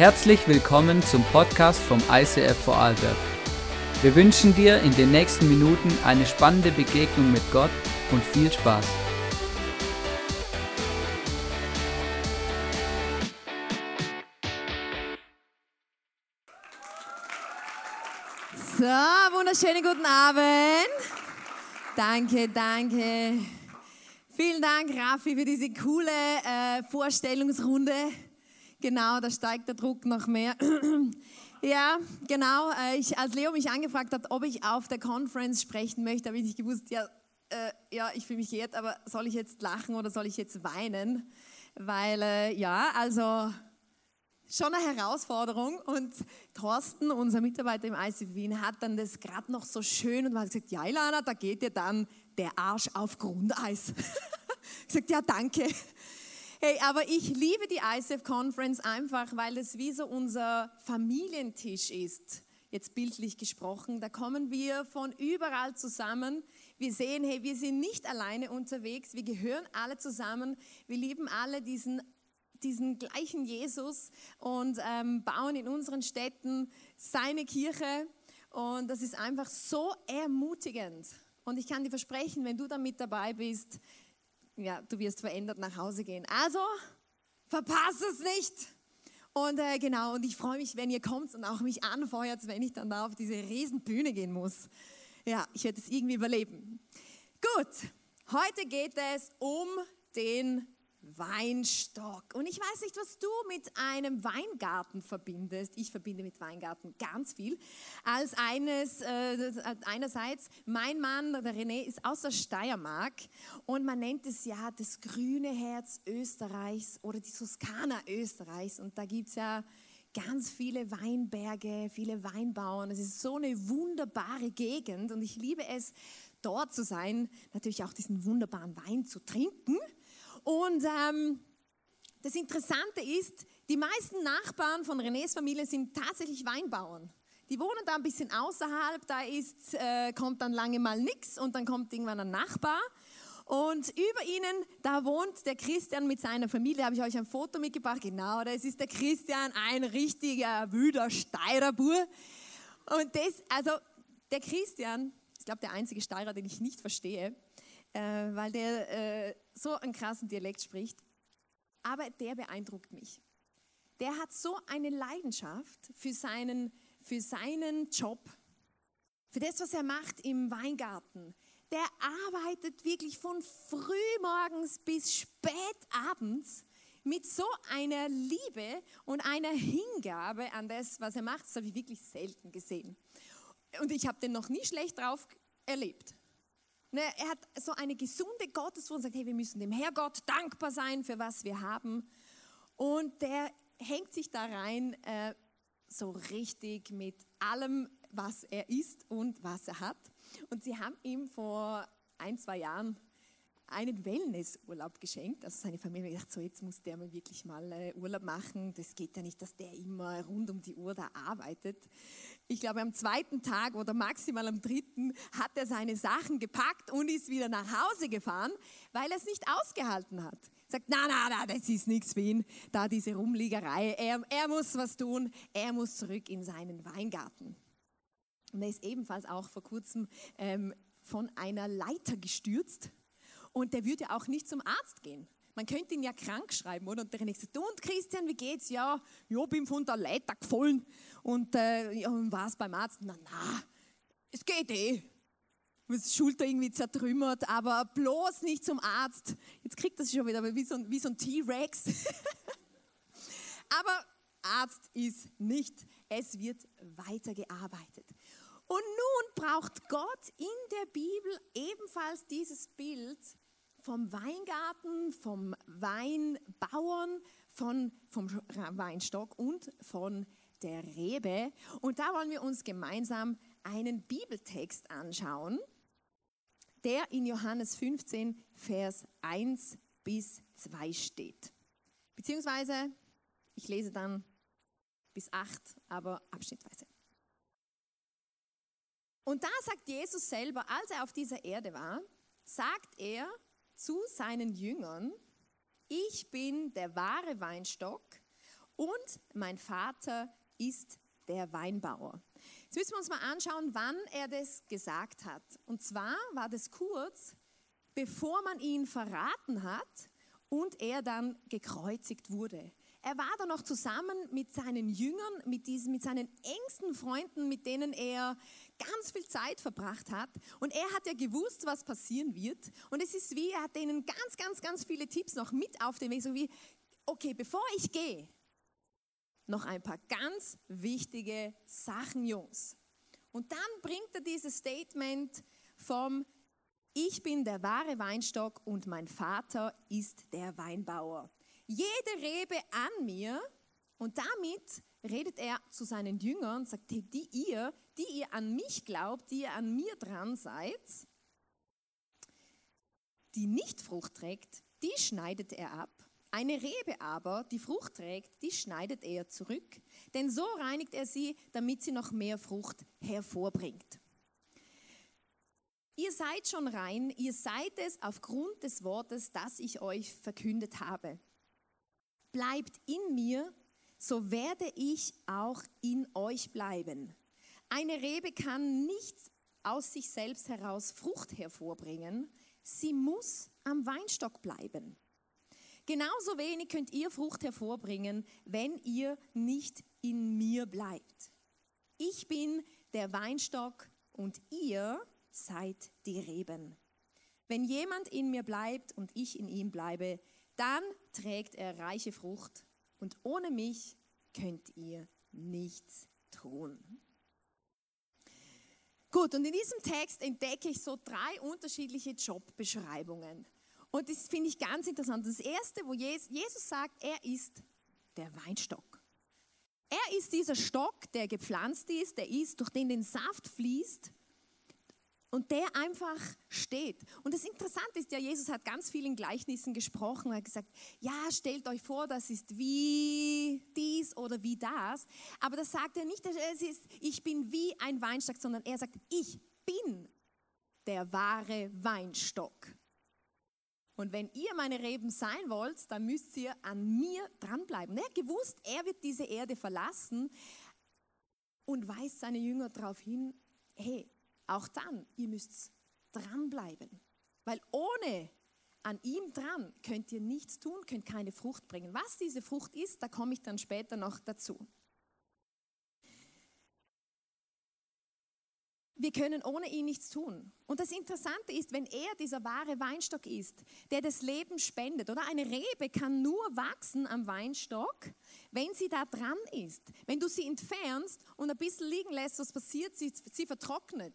Herzlich willkommen zum Podcast vom ICF Vorarlberg. Wir wünschen dir in den nächsten Minuten eine spannende Begegnung mit Gott und viel Spaß. So, wunderschönen guten Abend. Danke, danke. Vielen Dank, Raffi, für diese coole äh, Vorstellungsrunde. Genau, da steigt der Druck noch mehr. ja, genau. Äh, ich, als Leo mich angefragt hat, ob ich auf der Conference sprechen möchte, habe ich nicht gewusst, ja, äh, ja ich fühle mich geehrt, aber soll ich jetzt lachen oder soll ich jetzt weinen? Weil, äh, ja, also schon eine Herausforderung. Und Thorsten, unser Mitarbeiter im ICF Wien, hat dann das gerade noch so schön und hat gesagt, ja Ilana, da geht dir dann der Arsch auf Grundeis. ich gesagt, ja danke. Hey, aber ich liebe die ICF Conference einfach, weil es wie so unser Familientisch ist. Jetzt bildlich gesprochen, da kommen wir von überall zusammen. Wir sehen, hey, wir sind nicht alleine unterwegs, wir gehören alle zusammen. Wir lieben alle diesen diesen gleichen Jesus und ähm, bauen in unseren Städten seine Kirche. Und das ist einfach so ermutigend. Und ich kann dir versprechen, wenn du da mit dabei bist, ja, du wirst verändert nach Hause gehen. Also, verpasse es nicht. Und äh, genau, und ich freue mich, wenn ihr kommt und auch mich anfeuert, wenn ich dann da auf diese Riesenbühne gehen muss. Ja, ich werde es irgendwie überleben. Gut, heute geht es um den Weinstock. Und ich weiß nicht, was du mit einem Weingarten verbindest. Ich verbinde mit Weingarten ganz viel. Als eines, äh, einerseits, mein Mann, der René, ist aus der Steiermark und man nennt es ja das grüne Herz Österreichs oder die Toskana Österreichs. Und da gibt es ja ganz viele Weinberge, viele Weinbauern. Es ist so eine wunderbare Gegend und ich liebe es, dort zu sein, natürlich auch diesen wunderbaren Wein zu trinken. Und ähm, das Interessante ist, die meisten Nachbarn von Renés Familie sind tatsächlich Weinbauern. Die wohnen da ein bisschen außerhalb, da ist, äh, kommt dann lange mal nichts und dann kommt irgendwann ein Nachbar. Und über ihnen, da wohnt der Christian mit seiner Familie, habe ich euch ein Foto mitgebracht. Genau, das ist der Christian, ein richtiger, wüder Steirerbur. Und das, also der Christian, ich glaube der einzige Steirer, den ich nicht verstehe, äh, weil der äh, so einen krassen Dialekt spricht. Aber der beeindruckt mich. Der hat so eine Leidenschaft für seinen, für seinen Job, für das, was er macht im Weingarten. Der arbeitet wirklich von frühmorgens bis spät abends mit so einer Liebe und einer Hingabe an das, was er macht. Das habe ich wirklich selten gesehen. Und ich habe den noch nie schlecht drauf erlebt. Ne, er hat so eine gesunde Gottesfurcht und sagt, hey, wir müssen dem Herrgott dankbar sein für was wir haben. Und der hängt sich da rein äh, so richtig mit allem, was er ist und was er hat. Und sie haben ihm vor ein, zwei Jahren einen Wellnessurlaub geschenkt. Also seine Familie hat gedacht, so jetzt muss der mal wirklich mal äh, Urlaub machen. Das geht ja nicht, dass der immer rund um die Uhr da arbeitet. Ich glaube, am zweiten Tag oder maximal am dritten hat er seine Sachen gepackt und ist wieder nach Hause gefahren, weil er es nicht ausgehalten hat. Sagt, na, na, na, das ist nichts für ihn, da diese Rumliegerei. Er, er muss was tun, er muss zurück in seinen Weingarten. Und er ist ebenfalls auch vor kurzem ähm, von einer Leiter gestürzt und der würde auch nicht zum Arzt gehen. Man könnte ihn ja krank schreiben, oder? Und der nächste sagt, und Christian, wie geht's? Ja, ja, bin von der Leiter gefallen. Und, äh, und was beim Arzt? Na, na, es geht eh. Die Schulter irgendwie zertrümmert, aber bloß nicht zum Arzt. Jetzt kriegt das schon wieder wie so, wie so ein T-Rex. aber Arzt ist nicht. Es wird weitergearbeitet. Und nun braucht Gott in der Bibel ebenfalls dieses Bild vom Weingarten, vom Weinbauern, von, vom Weinstock und von der Rebe. Und da wollen wir uns gemeinsam einen Bibeltext anschauen, der in Johannes 15, Vers 1 bis 2 steht. Beziehungsweise, ich lese dann bis 8, aber abschnittweise. Und da sagt Jesus selber, als er auf dieser Erde war, sagt er zu seinen Jüngern, ich bin der wahre Weinstock und mein Vater ist der Weinbauer. Jetzt müssen wir uns mal anschauen, wann er das gesagt hat. Und zwar war das kurz, bevor man ihn verraten hat und er dann gekreuzigt wurde. Er war da noch zusammen mit seinen Jüngern, mit, diesen, mit seinen engsten Freunden, mit denen er ganz viel Zeit verbracht hat. Und er hat ja gewusst, was passieren wird. Und es ist wie, er hat denen ganz, ganz, ganz viele Tipps noch mit auf den Weg. So wie, okay, bevor ich gehe, noch ein paar ganz wichtige Sachen, Jungs. Und dann bringt er dieses Statement vom Ich bin der wahre Weinstock und mein Vater ist der Weinbauer. Jede Rebe an mir, und damit redet er zu seinen Jüngern, sagt, die ihr, die ihr an mich glaubt, die ihr an mir dran seid, die nicht Frucht trägt, die schneidet er ab. Eine Rebe aber, die Frucht trägt, die schneidet er zurück, denn so reinigt er sie, damit sie noch mehr Frucht hervorbringt. Ihr seid schon rein, ihr seid es aufgrund des Wortes, das ich euch verkündet habe. Bleibt in mir, so werde ich auch in euch bleiben. Eine Rebe kann nicht aus sich selbst heraus Frucht hervorbringen, sie muss am Weinstock bleiben. Genauso wenig könnt ihr Frucht hervorbringen, wenn ihr nicht in mir bleibt. Ich bin der Weinstock und ihr seid die Reben. Wenn jemand in mir bleibt und ich in ihm bleibe, dann trägt er reiche Frucht und ohne mich könnt ihr nichts tun. Gut, und in diesem Text entdecke ich so drei unterschiedliche Jobbeschreibungen. Und das finde ich ganz interessant. Das erste, wo Jesus sagt, er ist der Weinstock. Er ist dieser Stock, der gepflanzt ist, der ist, durch den den Saft fließt und der einfach steht. Und das Interessante ist ja, Jesus hat ganz viel in Gleichnissen gesprochen. Er hat gesagt, ja, stellt euch vor, das ist wie dies oder wie das. Aber das sagt er nicht, es ist, ich bin wie ein Weinstock, sondern er sagt, ich bin der wahre Weinstock. Und wenn ihr meine Reben sein wollt, dann müsst ihr an mir dranbleiben. Er hat gewusst, er wird diese Erde verlassen und weist seine Jünger darauf hin, hey, auch dann, ihr müsst dranbleiben. Weil ohne an ihm dran könnt ihr nichts tun, könnt keine Frucht bringen. Was diese Frucht ist, da komme ich dann später noch dazu. wir können ohne ihn nichts tun. Und das Interessante ist, wenn er dieser wahre Weinstock ist, der das Leben spendet, oder eine Rebe kann nur wachsen am Weinstock, wenn sie da dran ist. Wenn du sie entfernst und ein bisschen liegen lässt, was passiert? Sie, sie vertrocknet.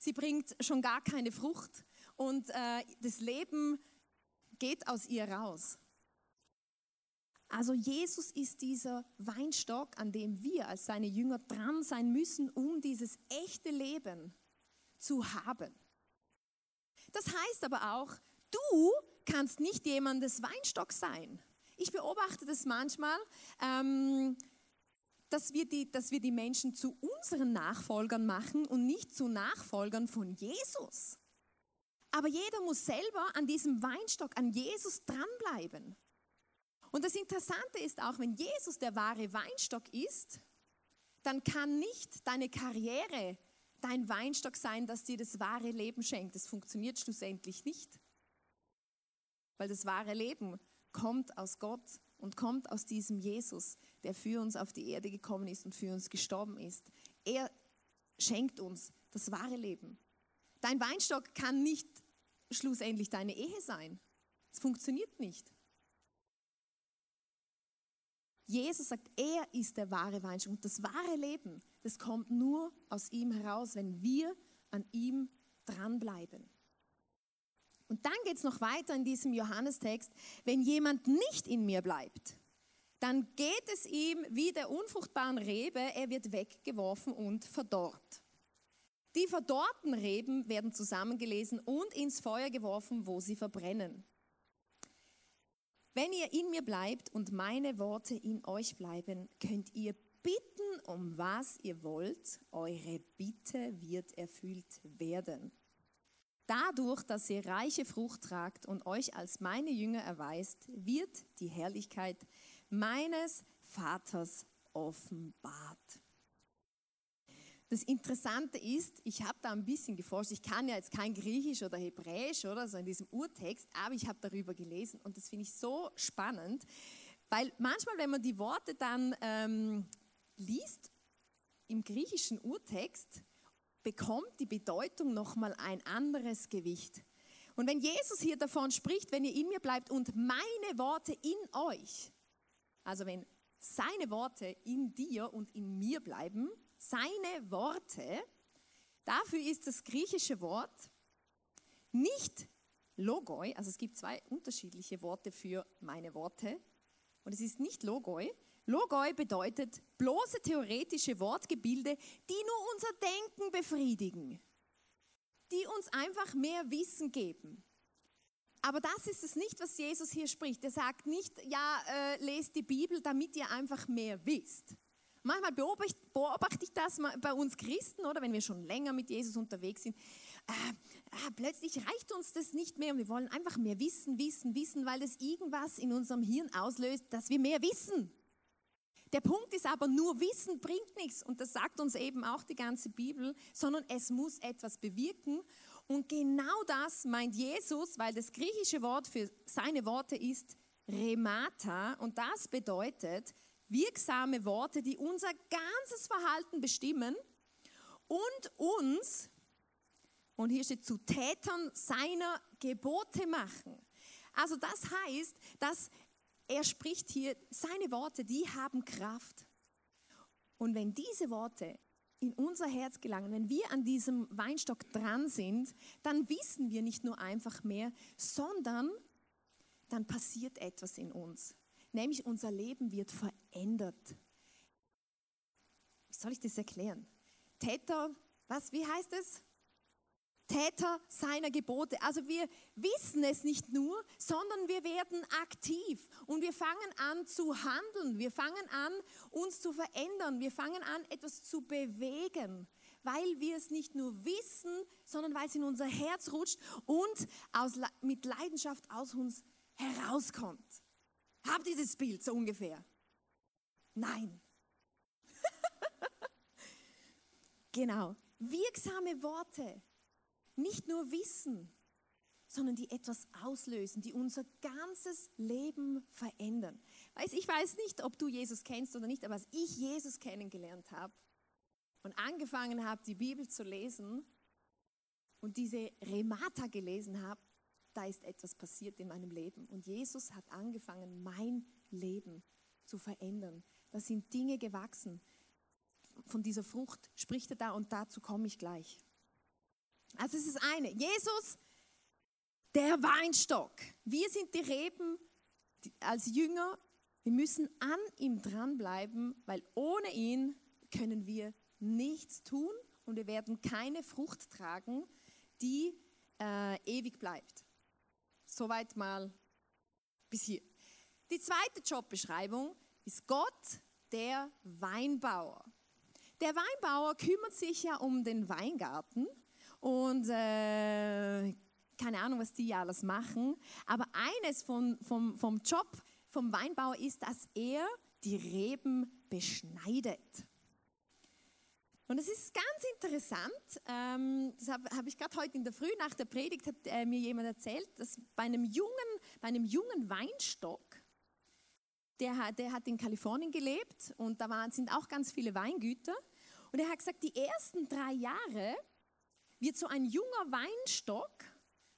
Sie bringt schon gar keine Frucht und äh, das Leben geht aus ihr raus. Also Jesus ist dieser Weinstock, an dem wir als seine Jünger dran sein müssen, um dieses echte Leben zu haben. Das heißt aber auch, du kannst nicht jemandes Weinstock sein. Ich beobachte das manchmal, ähm, dass, wir die, dass wir die Menschen zu unseren Nachfolgern machen und nicht zu Nachfolgern von Jesus. Aber jeder muss selber an diesem Weinstock, an Jesus dranbleiben. Und das Interessante ist auch, wenn Jesus der wahre Weinstock ist, dann kann nicht deine Karriere dein Weinstock sein, das dir das wahre Leben schenkt. Das funktioniert schlussendlich nicht. Weil das wahre Leben kommt aus Gott und kommt aus diesem Jesus, der für uns auf die Erde gekommen ist und für uns gestorben ist. Er schenkt uns das wahre Leben. Dein Weinstock kann nicht schlussendlich deine Ehe sein. Es funktioniert nicht. Jesus sagt, er ist der wahre Weinstock. Und das wahre Leben, das kommt nur aus ihm heraus, wenn wir an ihm dranbleiben. Und dann geht es noch weiter in diesem Johannestext, wenn jemand nicht in mir bleibt, dann geht es ihm wie der unfruchtbaren Rebe, er wird weggeworfen und verdorrt. Die verdorrten Reben werden zusammengelesen und ins Feuer geworfen, wo sie verbrennen. Wenn ihr in mir bleibt und meine Worte in euch bleiben, könnt ihr bitten, um was ihr wollt. Eure Bitte wird erfüllt werden. Dadurch, dass ihr reiche Frucht tragt und euch als meine Jünger erweist, wird die Herrlichkeit meines Vaters offenbart. Das Interessante ist, ich habe da ein bisschen geforscht. Ich kann ja jetzt kein Griechisch oder Hebräisch oder so in diesem Urtext, aber ich habe darüber gelesen und das finde ich so spannend, weil manchmal, wenn man die Worte dann ähm, liest im griechischen Urtext, bekommt die Bedeutung nochmal ein anderes Gewicht. Und wenn Jesus hier davon spricht, wenn ihr in mir bleibt und meine Worte in euch, also wenn seine Worte in dir und in mir bleiben, seine Worte, dafür ist das griechische Wort nicht Logoi, also es gibt zwei unterschiedliche Worte für meine Worte, und es ist nicht Logoi. Logoi bedeutet bloße theoretische Wortgebilde, die nur unser Denken befriedigen, die uns einfach mehr Wissen geben. Aber das ist es nicht, was Jesus hier spricht. Er sagt nicht, ja, äh, lest die Bibel, damit ihr einfach mehr wisst. Manchmal beobachte, beobachte ich das bei uns Christen, oder wenn wir schon länger mit Jesus unterwegs sind. Äh, äh, plötzlich reicht uns das nicht mehr und wir wollen einfach mehr wissen, wissen, wissen, weil das irgendwas in unserem Hirn auslöst, dass wir mehr wissen. Der Punkt ist aber, nur Wissen bringt nichts und das sagt uns eben auch die ganze Bibel, sondern es muss etwas bewirken. Und genau das meint Jesus, weil das griechische Wort für seine Worte ist Remata und das bedeutet, wirksame Worte, die unser ganzes Verhalten bestimmen und uns, und hier steht, zu Tätern seiner Gebote machen. Also das heißt, dass er spricht hier, seine Worte, die haben Kraft. Und wenn diese Worte in unser Herz gelangen, wenn wir an diesem Weinstock dran sind, dann wissen wir nicht nur einfach mehr, sondern dann passiert etwas in uns nämlich unser Leben wird verändert. Wie soll ich das erklären? Täter, was, wie heißt es? Täter seiner Gebote. Also wir wissen es nicht nur, sondern wir werden aktiv und wir fangen an zu handeln. Wir fangen an, uns zu verändern. Wir fangen an, etwas zu bewegen, weil wir es nicht nur wissen, sondern weil es in unser Herz rutscht und aus, mit Leidenschaft aus uns herauskommt. Habt dieses Bild so ungefähr? Nein. genau. Wirksame Worte. Nicht nur Wissen, sondern die etwas auslösen, die unser ganzes Leben verändern. Weiß, ich weiß nicht, ob du Jesus kennst oder nicht, aber als ich Jesus kennengelernt habe und angefangen habe, die Bibel zu lesen und diese Remata gelesen habe, da ist etwas passiert in meinem Leben. Und Jesus hat angefangen, mein Leben zu verändern. Da sind Dinge gewachsen. Von dieser Frucht spricht er da und dazu komme ich gleich. Also es ist eine. Jesus, der Weinstock. Wir sind die Reben als Jünger. Wir müssen an ihm dranbleiben, weil ohne ihn können wir nichts tun und wir werden keine Frucht tragen, die äh, ewig bleibt. Soweit mal bis hier. Die zweite Jobbeschreibung ist Gott, der Weinbauer. Der Weinbauer kümmert sich ja um den Weingarten und äh, keine Ahnung, was die alles machen, aber eines von, vom, vom Job vom Weinbauer ist, dass er die Reben beschneidet. Und es ist ganz interessant, ähm, das habe hab ich gerade heute in der Früh nach der Predigt hat äh, mir jemand erzählt, dass bei einem jungen, bei einem jungen Weinstock, der, der hat in Kalifornien gelebt und da waren, sind auch ganz viele Weingüter. Und er hat gesagt, die ersten drei Jahre wird so ein junger Weinstock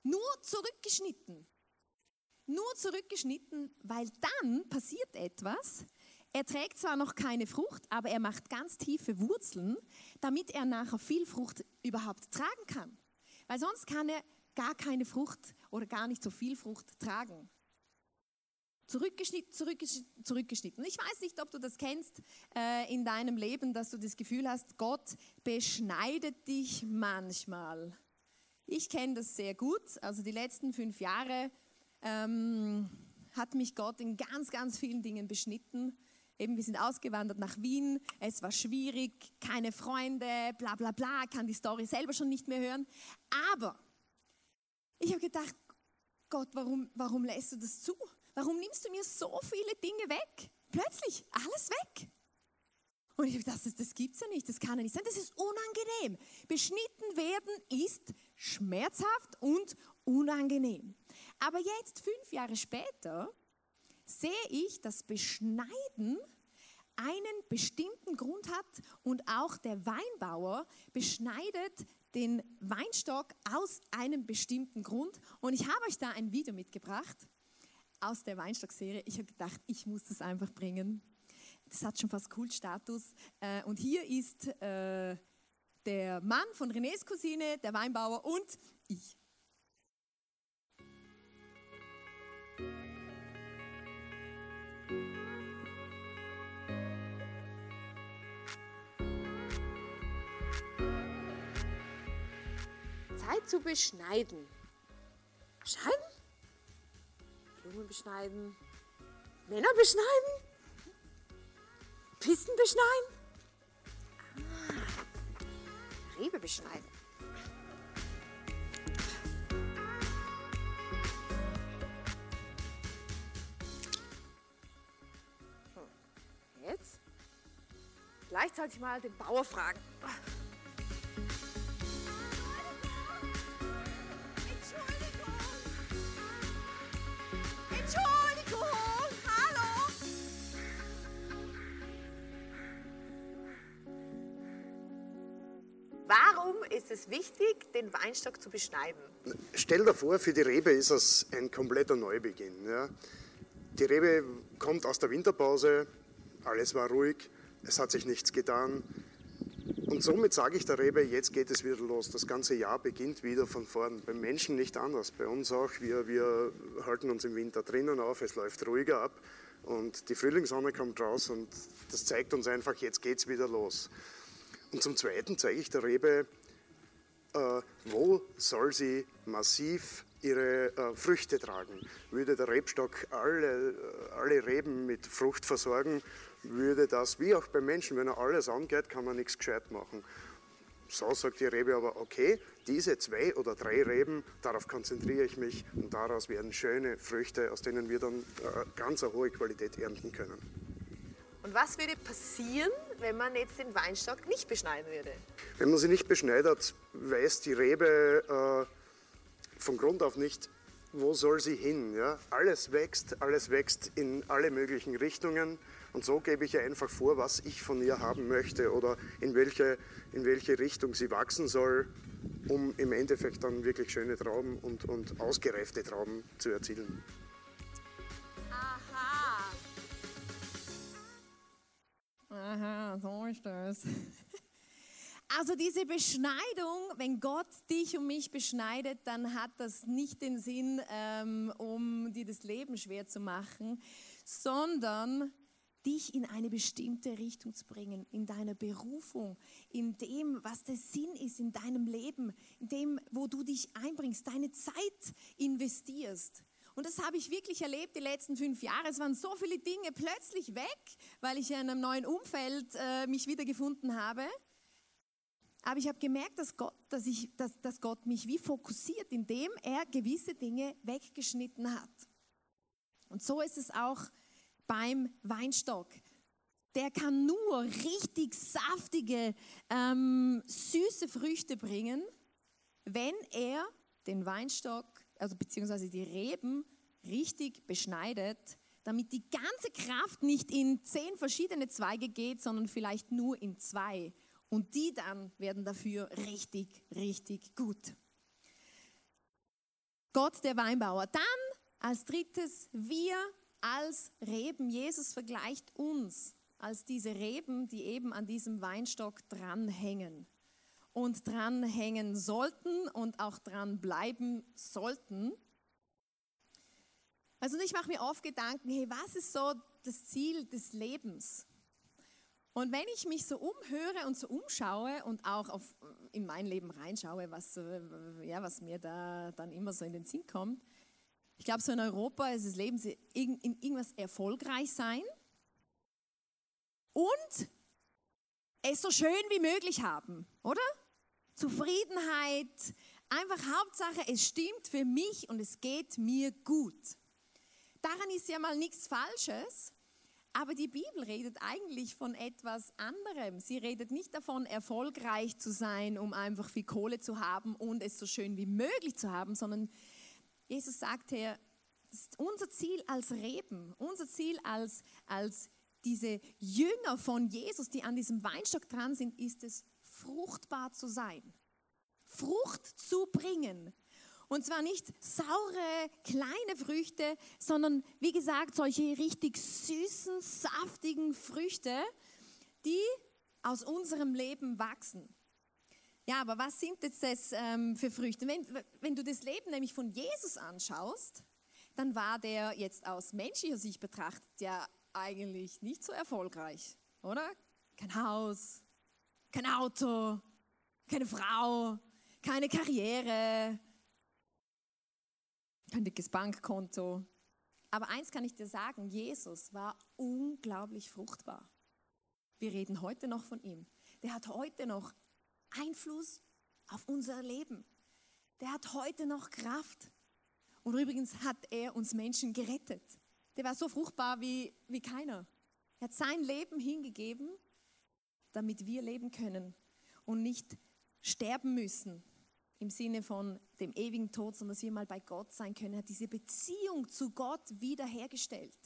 nur zurückgeschnitten. Nur zurückgeschnitten, weil dann passiert etwas, er trägt zwar noch keine Frucht, aber er macht ganz tiefe Wurzeln, damit er nachher viel Frucht überhaupt tragen kann. Weil sonst kann er gar keine Frucht oder gar nicht so viel Frucht tragen. Zurückgeschnitten, zurückgeschnitten, zurückgeschnitten. Ich weiß nicht, ob du das kennst äh, in deinem Leben, dass du das Gefühl hast, Gott beschneidet dich manchmal. Ich kenne das sehr gut. Also die letzten fünf Jahre ähm, hat mich Gott in ganz, ganz vielen Dingen beschnitten. Eben, wir sind ausgewandert nach Wien, es war schwierig, keine Freunde, bla bla bla, kann die Story selber schon nicht mehr hören. Aber ich habe gedacht, Gott, warum, warum lässt du das zu? Warum nimmst du mir so viele Dinge weg, plötzlich alles weg. Und ich dachte, das, das gibt's ja nicht, das kann ja nicht sein, das ist unangenehm. Beschnitten werden ist schmerzhaft und unangenehm. Aber jetzt, fünf Jahre später, sehe ich, dass Beschneiden einen bestimmten Grund hat und auch der Weinbauer beschneidet den Weinstock aus einem bestimmten Grund. Und ich habe euch da ein Video mitgebracht aus der Weinstock-Serie. Ich habe gedacht, ich muss das einfach bringen. Das hat schon fast Kultstatus. Äh, und hier ist äh, der Mann von Renés Cousine, der Weinbauer und ich. Zeit zu beschneiden. Beschneiden? Blumen beschneiden. Männer beschneiden? Pisten beschneiden? Ah, Rebe beschneiden. Hm. Jetzt? Vielleicht sollte ich mal den Bauer fragen. Ist es wichtig, den Weinstock zu beschneiden? Stell dir vor, für die Rebe ist es ein kompletter Neubeginn. Ja. Die Rebe kommt aus der Winterpause, alles war ruhig, es hat sich nichts getan. Und somit sage ich der Rebe, jetzt geht es wieder los. Das ganze Jahr beginnt wieder von vorn. Beim Menschen nicht anders. Bei uns auch. Wir, wir halten uns im Winter drinnen auf, es läuft ruhiger ab und die Frühlingssonne kommt raus und das zeigt uns einfach, jetzt geht es wieder los. Und zum Zweiten zeige ich der Rebe, wo soll sie massiv ihre äh, Früchte tragen. Würde der Rebstock alle, äh, alle Reben mit Frucht versorgen, würde das, wie auch beim Menschen, wenn er alles angeht, kann man nichts gescheit machen. So sagt die Rebe aber, okay, diese zwei oder drei Reben, darauf konzentriere ich mich und daraus werden schöne Früchte, aus denen wir dann äh, ganz eine hohe Qualität ernten können. Und was würde passieren, wenn man jetzt den Weinstock nicht beschneiden würde? Wenn man sie nicht beschneidet, weiß die Rebe äh, von Grund auf nicht, wo soll sie hin. Ja? Alles wächst, alles wächst in alle möglichen Richtungen. Und so gebe ich ihr einfach vor, was ich von ihr haben möchte oder in welche, in welche Richtung sie wachsen soll, um im Endeffekt dann wirklich schöne Trauben und, und ausgereifte Trauben zu erzielen. Aha, so ist das. Also diese Beschneidung, wenn Gott dich und mich beschneidet, dann hat das nicht den Sinn, ähm, um dir das Leben schwer zu machen, sondern dich in eine bestimmte Richtung zu bringen, in deiner Berufung, in dem, was der Sinn ist in deinem Leben, in dem, wo du dich einbringst, deine Zeit investierst. Und das habe ich wirklich erlebt die letzten fünf Jahre. Es waren so viele Dinge plötzlich weg, weil ich in einem neuen Umfeld äh, mich wiedergefunden habe. Aber ich habe gemerkt, dass Gott, dass, ich, dass, dass Gott mich wie fokussiert, indem er gewisse Dinge weggeschnitten hat. Und so ist es auch beim Weinstock. Der kann nur richtig saftige, ähm, süße Früchte bringen, wenn er den Weinstock also beziehungsweise die Reben richtig beschneidet, damit die ganze Kraft nicht in zehn verschiedene Zweige geht, sondern vielleicht nur in zwei. Und die dann werden dafür richtig, richtig gut. Gott der Weinbauer. Dann als drittes, wir als Reben. Jesus vergleicht uns als diese Reben, die eben an diesem Weinstock dranhängen und dranhängen sollten und auch dran bleiben sollten. Also ich mache mir oft Gedanken, hey, was ist so das Ziel des Lebens? Und wenn ich mich so umhöre und so umschaue und auch auf, in mein Leben reinschaue, was, äh, ja, was mir da dann immer so in den Sinn kommt, ich glaube, so in Europa ist das Leben in, in irgendwas erfolgreich sein und es so schön wie möglich haben, oder? Zufriedenheit, einfach Hauptsache, es stimmt für mich und es geht mir gut. Daran ist ja mal nichts Falsches, Aber die Bibel redet eigentlich von etwas anderem. Sie redet nicht davon, erfolgreich zu sein, um einfach viel Kohle zu haben und es so schön wie möglich zu haben, sondern Jesus sagt hier, unser Ziel als Reben, unser Ziel als, als diese Jünger von Jesus, die an diesem Weinstock dran sind, ist es, fruchtbar zu sein. Frucht zu bringen. Und zwar nicht saure, kleine Früchte, sondern wie gesagt, solche richtig süßen, saftigen Früchte, die aus unserem Leben wachsen. Ja, aber was sind jetzt das ähm, für Früchte? Wenn, wenn du das Leben nämlich von Jesus anschaust, dann war der jetzt aus menschlicher Sicht betrachtet ja eigentlich nicht so erfolgreich, oder? Kein Haus, kein Auto, keine Frau, keine Karriere, kein dickes Bankkonto. Aber eins kann ich dir sagen, Jesus war unglaublich fruchtbar. Wir reden heute noch von ihm. Der hat heute noch Einfluss auf unser Leben. Der hat heute noch Kraft. Und übrigens hat er uns Menschen gerettet. Der war so fruchtbar wie, wie keiner. Er hat sein Leben hingegeben, damit wir leben können und nicht sterben müssen im Sinne von dem ewigen Tod, sondern dass wir mal bei Gott sein können. Hat diese Beziehung zu Gott wiederhergestellt.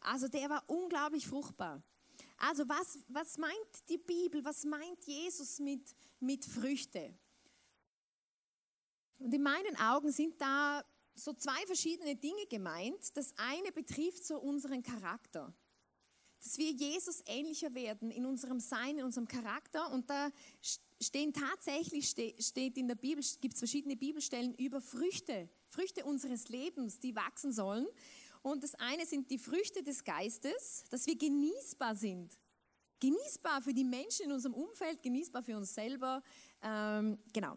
Also der war unglaublich fruchtbar. Also was, was meint die Bibel, was meint Jesus mit, mit Früchte? Und in meinen Augen sind da so zwei verschiedene Dinge gemeint. Das eine betrifft so unseren Charakter. Dass wir Jesus ähnlicher werden in unserem Sein, in unserem Charakter. Und da stehen tatsächlich, steht in der Bibel, gibt es verschiedene Bibelstellen über Früchte, Früchte unseres Lebens, die wachsen sollen. Und das eine sind die Früchte des Geistes, dass wir genießbar sind. Genießbar für die Menschen in unserem Umfeld, genießbar für uns selber. Ähm, genau.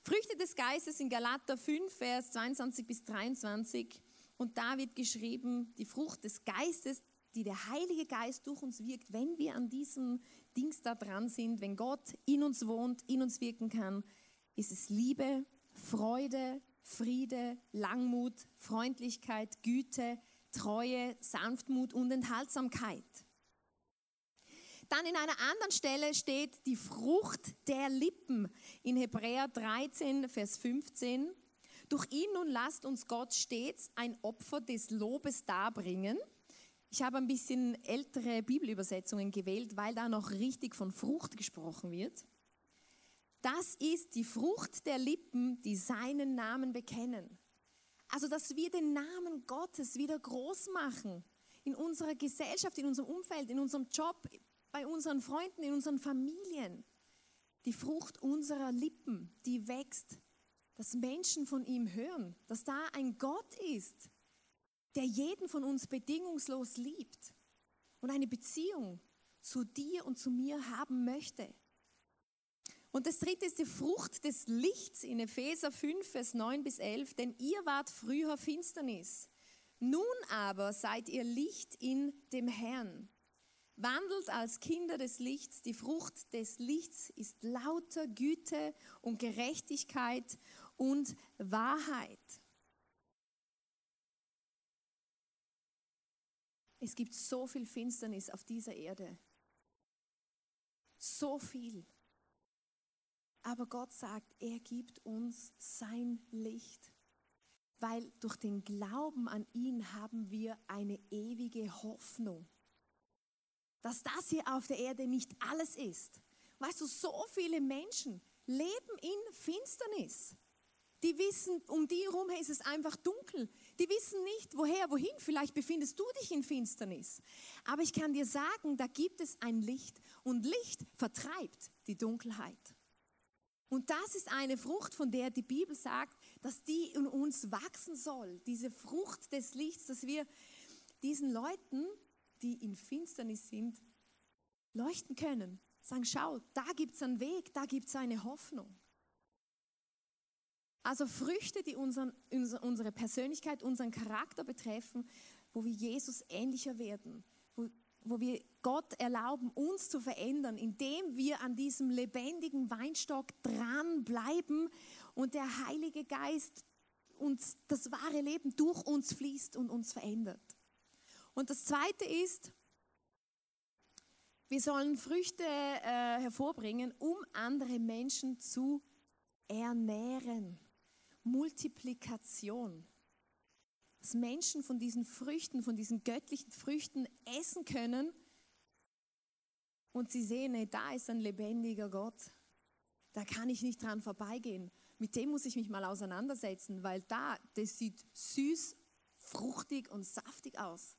Früchte des Geistes in Galater 5, Vers 22 bis 23. Und da wird geschrieben, die Frucht des Geistes, die der Heilige Geist durch uns wirkt, wenn wir an diesem Dings da dran sind, wenn Gott in uns wohnt, in uns wirken kann, ist es Liebe, Freude, Friede, Langmut, Freundlichkeit, Güte, Treue, Sanftmut und Enthaltsamkeit. Dann in einer anderen Stelle steht die Frucht der Lippen in Hebräer 13, Vers 15. Durch ihn nun lasst uns Gott stets ein Opfer des Lobes darbringen. Ich habe ein bisschen ältere Bibelübersetzungen gewählt, weil da noch richtig von Frucht gesprochen wird. Das ist die Frucht der Lippen, die seinen Namen bekennen. Also, dass wir den Namen Gottes wieder groß machen in unserer Gesellschaft, in unserem Umfeld, in unserem Job, bei unseren Freunden, in unseren Familien. Die Frucht unserer Lippen, die wächst, dass Menschen von ihm hören, dass da ein Gott ist, der jeden von uns bedingungslos liebt und eine Beziehung zu dir und zu mir haben möchte. Und das dritte ist die Frucht des Lichts in Epheser 5, Vers 9 bis 11, denn ihr wart früher Finsternis. Nun aber seid ihr Licht in dem Herrn. Wandelt als Kinder des Lichts. Die Frucht des Lichts ist lauter Güte und Gerechtigkeit und Wahrheit. Es gibt so viel Finsternis auf dieser Erde. So viel. Aber Gott sagt, er gibt uns sein Licht. Weil durch den Glauben an ihn haben wir eine ewige Hoffnung dass das hier auf der Erde nicht alles ist. Weißt du, so viele Menschen leben in Finsternis. Die wissen, um die herum ist es einfach dunkel. Die wissen nicht, woher, wohin. Vielleicht befindest du dich in Finsternis. Aber ich kann dir sagen, da gibt es ein Licht. Und Licht vertreibt die Dunkelheit. Und das ist eine Frucht, von der die Bibel sagt, dass die in uns wachsen soll. Diese Frucht des Lichts, dass wir diesen Leuten die in Finsternis sind, leuchten können. Sagen, schau, da gibt es einen Weg, da gibt es eine Hoffnung. Also Früchte, die unseren, unsere Persönlichkeit, unseren Charakter betreffen, wo wir Jesus ähnlicher werden, wo, wo wir Gott erlauben, uns zu verändern, indem wir an diesem lebendigen Weinstock dranbleiben und der Heilige Geist uns das wahre Leben durch uns fließt und uns verändert. Und das Zweite ist, wir sollen Früchte äh, hervorbringen, um andere Menschen zu ernähren. Multiplikation. Dass Menschen von diesen Früchten, von diesen göttlichen Früchten essen können und sie sehen, hey, da ist ein lebendiger Gott. Da kann ich nicht dran vorbeigehen. Mit dem muss ich mich mal auseinandersetzen, weil da, das sieht süß, fruchtig und saftig aus.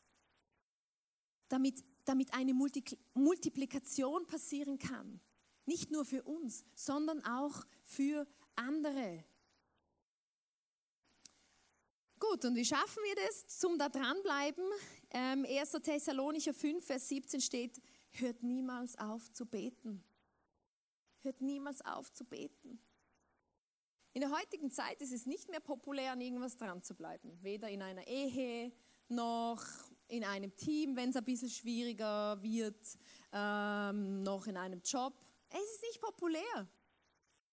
Damit, damit eine Multiplikation passieren kann. Nicht nur für uns, sondern auch für andere. Gut, und wie schaffen wir das zum da dranbleiben? Ähm, 1. Thessalonicher 5, Vers 17 steht, hört niemals auf zu beten. Hört niemals auf zu beten. In der heutigen Zeit ist es nicht mehr populär, an irgendwas dran zu bleiben. Weder in einer Ehe noch in einem Team, wenn es ein bisschen schwieriger wird, ähm, noch in einem Job. Es ist nicht populär.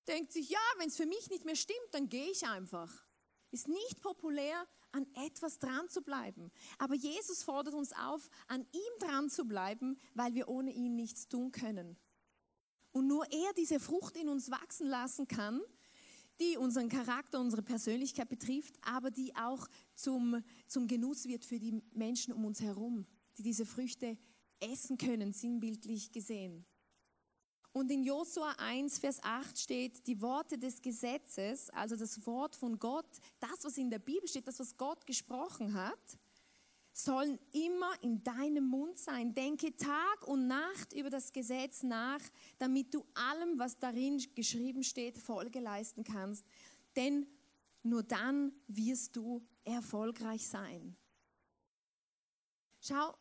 Denkt sich, ja, wenn es für mich nicht mehr stimmt, dann gehe ich einfach. Ist nicht populär, an etwas dran zu bleiben. Aber Jesus fordert uns auf, an ihm dran zu bleiben, weil wir ohne ihn nichts tun können. Und nur er diese Frucht in uns wachsen lassen kann, die unseren Charakter, unsere Persönlichkeit betrifft, aber die auch zum, zum Genuss wird für die Menschen um uns herum, die diese Früchte essen können, sinnbildlich gesehen. Und in Josua 1, Vers 8 steht, die Worte des Gesetzes, also das Wort von Gott, das, was in der Bibel steht, das, was Gott gesprochen hat, sollen immer in deinem Mund sein. Denke Tag und Nacht über das Gesetz nach, damit du allem, was darin geschrieben steht, Folge leisten kannst. Denn nur dann wirst du erfolgreich sein. Schau,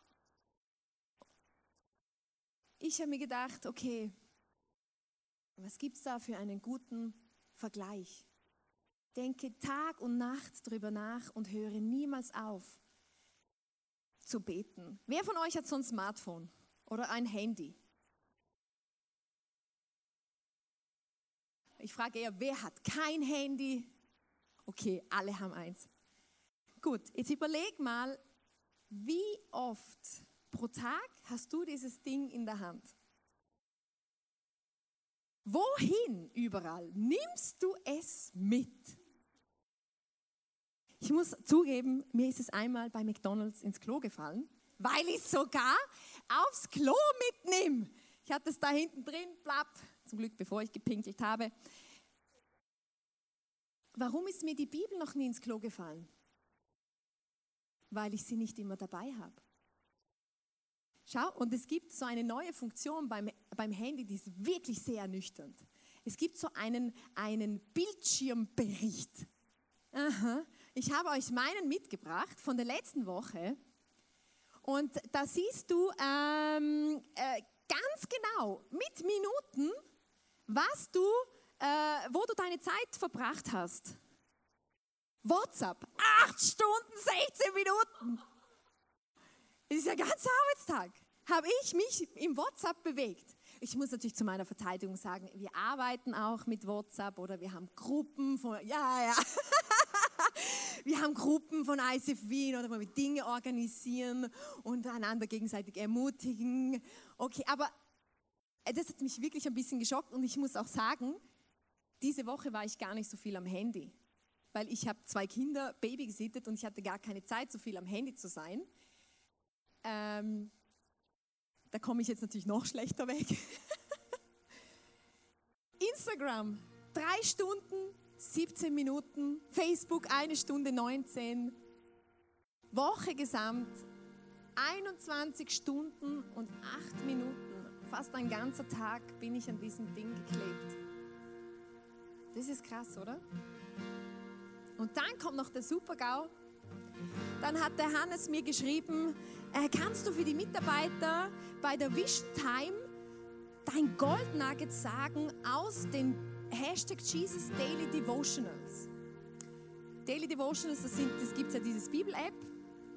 ich habe mir gedacht, okay, was gibt es da für einen guten Vergleich? Denke Tag und Nacht drüber nach und höre niemals auf zu beten. Wer von euch hat so ein Smartphone oder ein Handy? Ich frage eher, wer hat kein Handy? Okay, alle haben eins. Gut, jetzt überleg mal, wie oft pro Tag hast du dieses Ding in der Hand? Wohin überall nimmst du es mit? Ich muss zugeben, mir ist es einmal bei McDonald's ins Klo gefallen, weil ich es sogar aufs Klo mitnehme. Ich hatte es da hinten drin, plapp, zum Glück bevor ich gepinkelt habe. Warum ist mir die Bibel noch nie ins Klo gefallen? Weil ich sie nicht immer dabei habe. Schau, und es gibt so eine neue Funktion beim, beim Handy, die ist wirklich sehr ernüchternd. Es gibt so einen, einen Bildschirmbericht. Aha. Ich habe euch meinen mitgebracht von der letzten Woche. Und da siehst du ähm, äh, ganz genau mit Minuten, was du, äh, wo du deine Zeit verbracht hast. WhatsApp, 8 Stunden, 16 Minuten. Ja ganzer Arbeitstag. Habe ich mich im WhatsApp bewegt. Ich muss natürlich zu meiner Verteidigung sagen, wir arbeiten auch mit WhatsApp oder wir haben Gruppen von, ja, ja. wir haben Gruppen von ICF Wien oder wo wir Dinge organisieren und einander gegenseitig ermutigen. Okay, aber das hat mich wirklich ein bisschen geschockt und ich muss auch sagen, diese Woche war ich gar nicht so viel am Handy, weil ich habe zwei Kinder Baby gesittet und ich hatte gar keine Zeit, so viel am Handy zu sein. Ähm, da komme ich jetzt natürlich noch schlechter weg. Instagram, drei Stunden, 17 Minuten. Facebook, eine Stunde 19. Woche gesamt, 21 Stunden und 8 Minuten. Fast ein ganzer Tag bin ich an diesem Ding geklebt. Das ist krass, oder? Und dann kommt noch der Super-GAU. Dann hat der Hannes mir geschrieben, äh, kannst du für die Mitarbeiter bei der Vision Time dein Gold Nugget sagen aus den Hashtag Jesus Daily Devotionals. Daily Devotionals, das, das gibt es ja dieses Bibel-App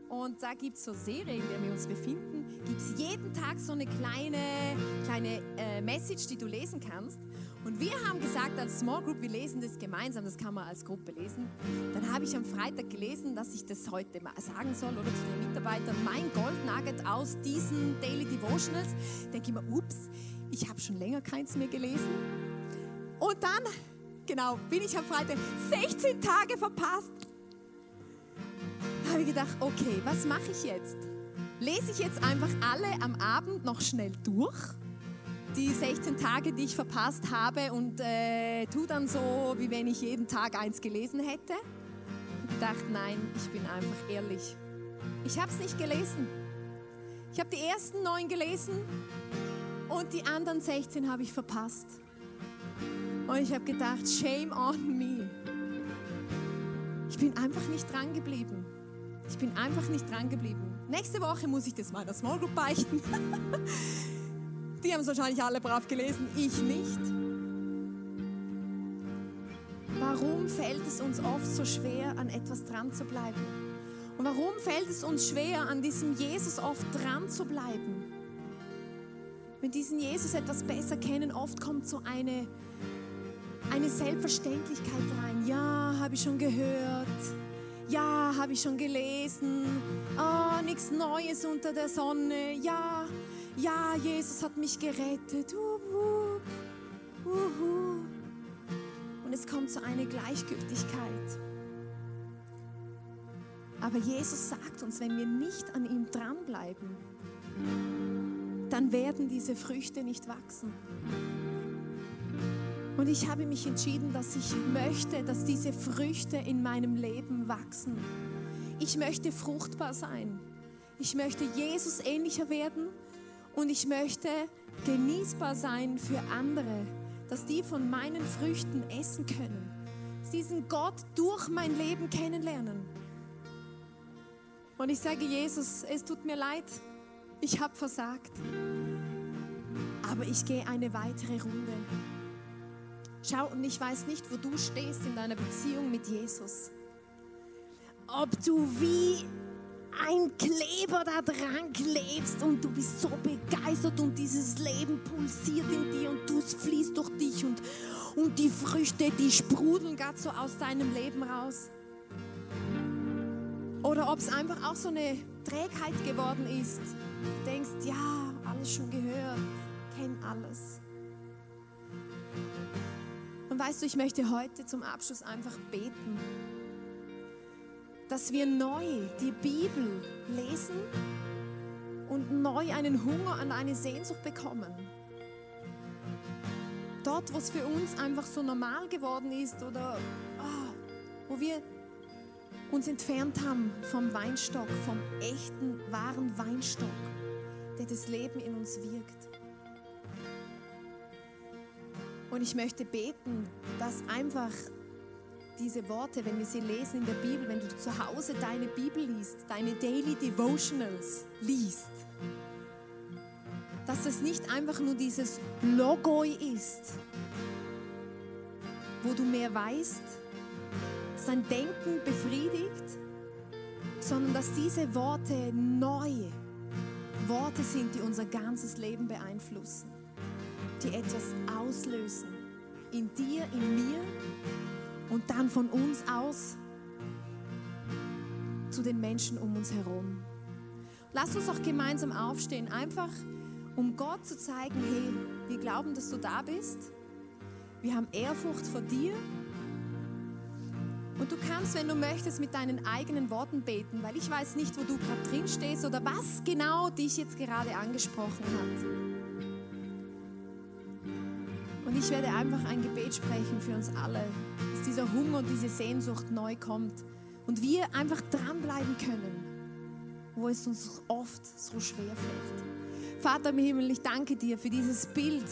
und da gibt es so eine Serie, in der wir uns befinden, gibt es jeden Tag so eine kleine, kleine äh, Message, die du lesen kannst. Und wir haben gesagt als Small Group, wir lesen das gemeinsam, das kann man als Gruppe lesen. Dann habe ich am Freitag gelesen, dass ich das heute mal sagen soll oder zu den Mitarbeitern. Mein Gold Nugget aus diesen Daily Devotionals. Denke ich mir, ups, ich habe schon länger keins mehr gelesen. Und dann, genau, bin ich am Freitag 16 Tage verpasst. Habe ich gedacht, okay, was mache ich jetzt? Lese ich jetzt einfach alle am Abend noch schnell durch? Die 16 Tage, die ich verpasst habe und äh, tu dann so, wie wenn ich jeden Tag eins gelesen hätte. Und gedacht, nein, ich bin einfach ehrlich. Ich habe es nicht gelesen. Ich habe die ersten neun gelesen und die anderen 16 habe ich verpasst. Und ich habe gedacht, shame on me. Ich bin einfach nicht dran geblieben. Ich bin einfach nicht dran geblieben. Nächste Woche muss ich das meiner Small Group beichten. Die haben es wahrscheinlich alle brav gelesen, ich nicht. Warum fällt es uns oft so schwer, an etwas dran zu bleiben? Und warum fällt es uns schwer, an diesem Jesus oft dran zu bleiben? Wenn diesen Jesus etwas besser kennen, oft kommt so eine, eine Selbstverständlichkeit rein. Ja, habe ich schon gehört. Ja, habe ich schon gelesen. Ah, oh, nichts Neues unter der Sonne. Ja, ja, Jesus hat mich gerettet. Und es kommt so eine Gleichgültigkeit. Aber Jesus sagt uns, wenn wir nicht an ihm dranbleiben, dann werden diese Früchte nicht wachsen. Und ich habe mich entschieden, dass ich möchte, dass diese Früchte in meinem Leben wachsen. Ich möchte fruchtbar sein. Ich möchte Jesus ähnlicher werden und ich möchte genießbar sein für andere, dass die von meinen Früchten essen können, dass diesen Gott durch mein Leben kennenlernen. Und ich sage Jesus, es tut mir leid, ich habe versagt, aber ich gehe eine weitere Runde. Schau, und ich weiß nicht, wo du stehst in deiner Beziehung mit Jesus. Ob du wie ein Kleber da dran klebst und du bist so begeistert und dieses Leben pulsiert in dir und du fließt durch dich und, und die Früchte, die sprudeln gerade so aus deinem Leben raus. Oder ob es einfach auch so eine Trägheit geworden ist. Du denkst, ja, alles schon gehört, kenn alles. Und weißt du, ich möchte heute zum Abschluss einfach beten dass wir neu die Bibel lesen und neu einen Hunger und eine Sehnsucht bekommen. Dort, wo es für uns einfach so normal geworden ist oder oh, wo wir uns entfernt haben vom Weinstock, vom echten, wahren Weinstock, der das Leben in uns wirkt. Und ich möchte beten, dass einfach diese Worte, wenn wir sie lesen in der Bibel, wenn du zu Hause deine Bibel liest, deine Daily Devotionals liest, dass es nicht einfach nur dieses Logoi ist, wo du mehr weißt, sein Denken befriedigt, sondern dass diese Worte neue Worte sind, die unser ganzes Leben beeinflussen, die etwas auslösen in dir, in mir und dann von uns aus zu den Menschen um uns herum. Lass uns auch gemeinsam aufstehen, einfach um Gott zu zeigen, hey, wir glauben, dass du da bist. Wir haben Ehrfurcht vor dir. Und du kannst, wenn du möchtest, mit deinen eigenen Worten beten, weil ich weiß nicht, wo du gerade drin stehst oder was genau dich jetzt gerade angesprochen hat. Und ich werde einfach ein Gebet sprechen für uns alle, dieser Hunger und diese Sehnsucht neu kommt und wir einfach dranbleiben können, wo es uns oft so schwer fällt. Vater im Himmel, ich danke dir für dieses Bild,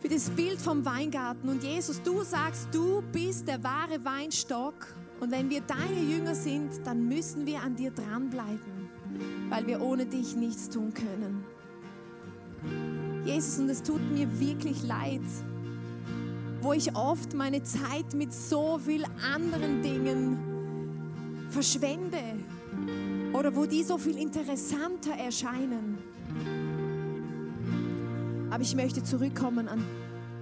für das Bild vom Weingarten. Und Jesus, du sagst, du bist der wahre Weinstock. Und wenn wir deine Jünger sind, dann müssen wir an dir dranbleiben, weil wir ohne dich nichts tun können. Jesus, und es tut mir wirklich leid, wo ich oft meine Zeit mit so viel anderen Dingen verschwende oder wo die so viel interessanter erscheinen. Aber ich möchte zurückkommen an,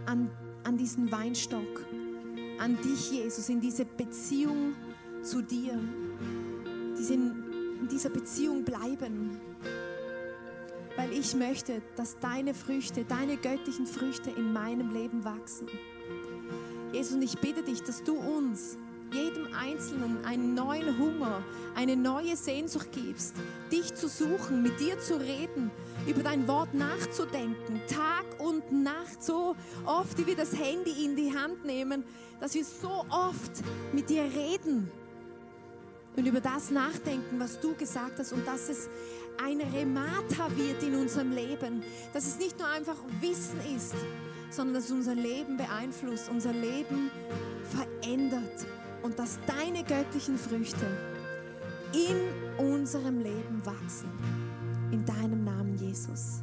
an, an diesen Weinstock, an dich, Jesus, in diese Beziehung zu dir, diese, in dieser Beziehung bleiben. Weil ich möchte, dass deine Früchte, deine göttlichen Früchte in meinem Leben wachsen. Jesus, und ich bitte dich, dass du uns jedem Einzelnen einen neuen Hunger, eine neue Sehnsucht gibst, dich zu suchen, mit dir zu reden, über dein Wort nachzudenken, Tag und Nacht, so oft, wie wir das Handy in die Hand nehmen, dass wir so oft mit dir reden und über das nachdenken, was du gesagt hast und dass es eine Remata wird in unserem Leben, dass es nicht nur einfach Wissen ist, sondern dass unser Leben beeinflusst, unser Leben verändert und dass deine göttlichen Früchte in unserem Leben wachsen. In deinem Namen, Jesus.